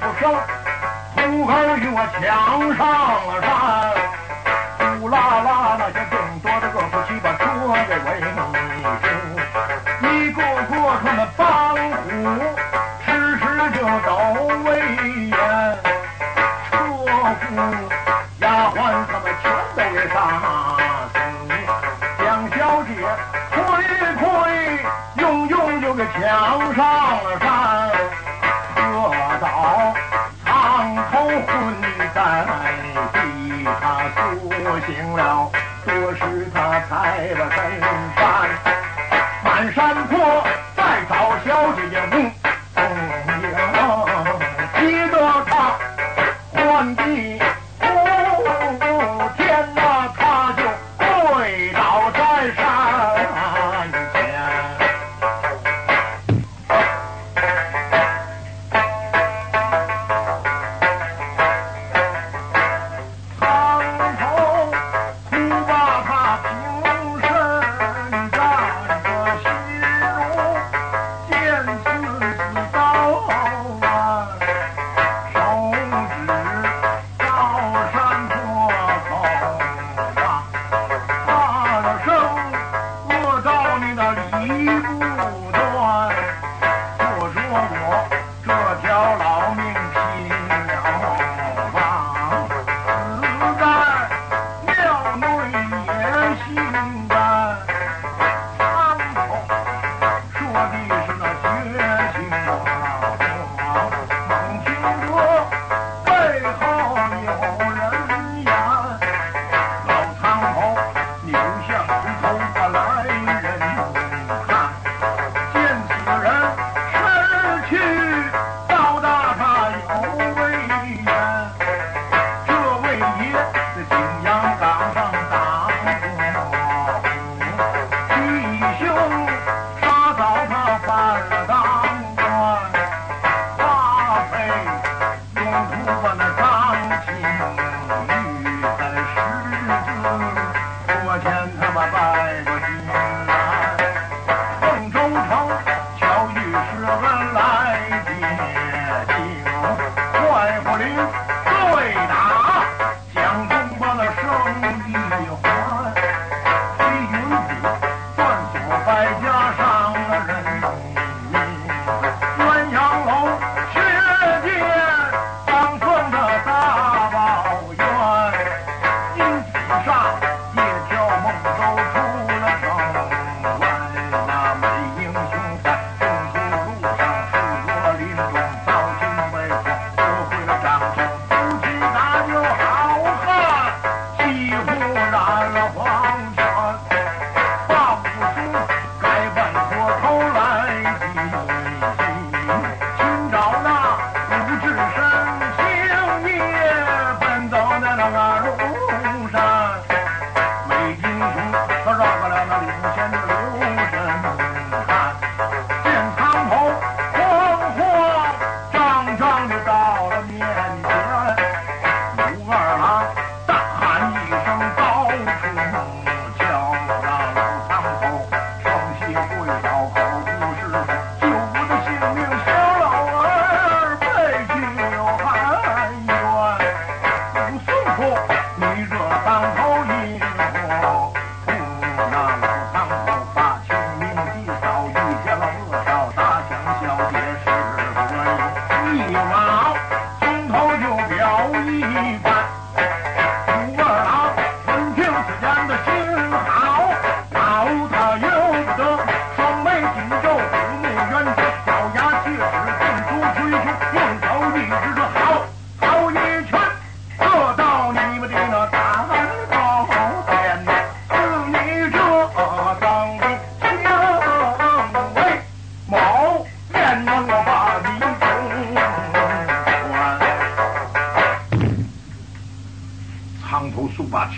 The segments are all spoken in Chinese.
不平，土儿与我抢上了山，呼啦啦那些更多的恶夫妻把车给围攻，一个个他们帮虎，时时就抖威严，车夫丫鬟他们全都给杀死，蒋小姐亏亏，用用就给抢上了。Bye.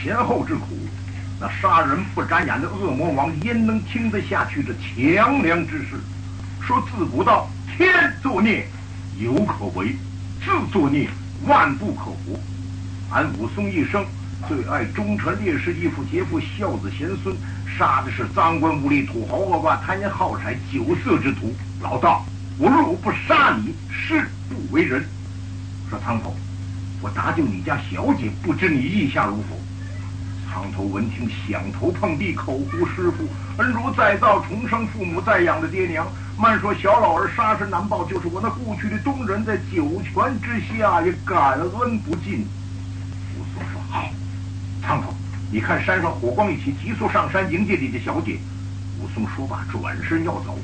前后之苦，那杀人不眨眼的恶魔王焉能听得下去这强梁之事？说自古道天作孽有可为，自作孽万不可活。俺武松一生最爱忠臣烈士义父杰父孝子贤孙，杀的是赃官污吏土豪恶霸贪奸好财酒色之徒。老道，我若不杀你，誓不为人。说苍头。我搭救你家小姐，不知你意下如何？苍头闻听，响头碰地，口呼师傅，恩如再造，重生父母再养的爹娘。慢说小老儿杀身难报，就是我那故去的东人，在九泉之下也感恩不尽。武松说：“好，苍头，你看山上火光一起，急速上山迎接你的小姐。”武松说罢，转身要走。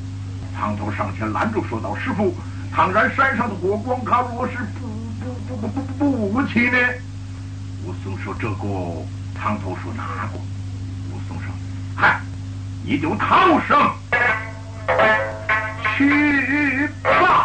苍头上前拦住，说道：“师傅，倘然山上的火光，他若是不……”不不不不不起呢！武松说：“这个唐头说拿过？”武松说：“嗨，你就逃生去吧。”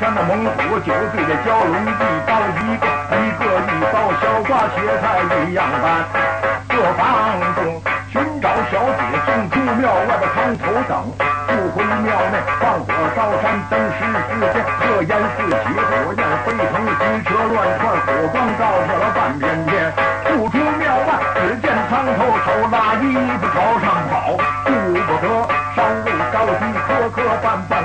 山的猛虎，就对着蛟龙一刀一个，一个一刀，小瓜切菜一样般。各房中寻找小姐，正出庙外的汤头等，不回庙内放火烧山，登时之间，这烟四起，火焰飞腾，机车乱窜，火光照射了半边天。不出庙外，只见苍头手拉衣服朝上跑，顾不得山路高低，磕磕绊绊，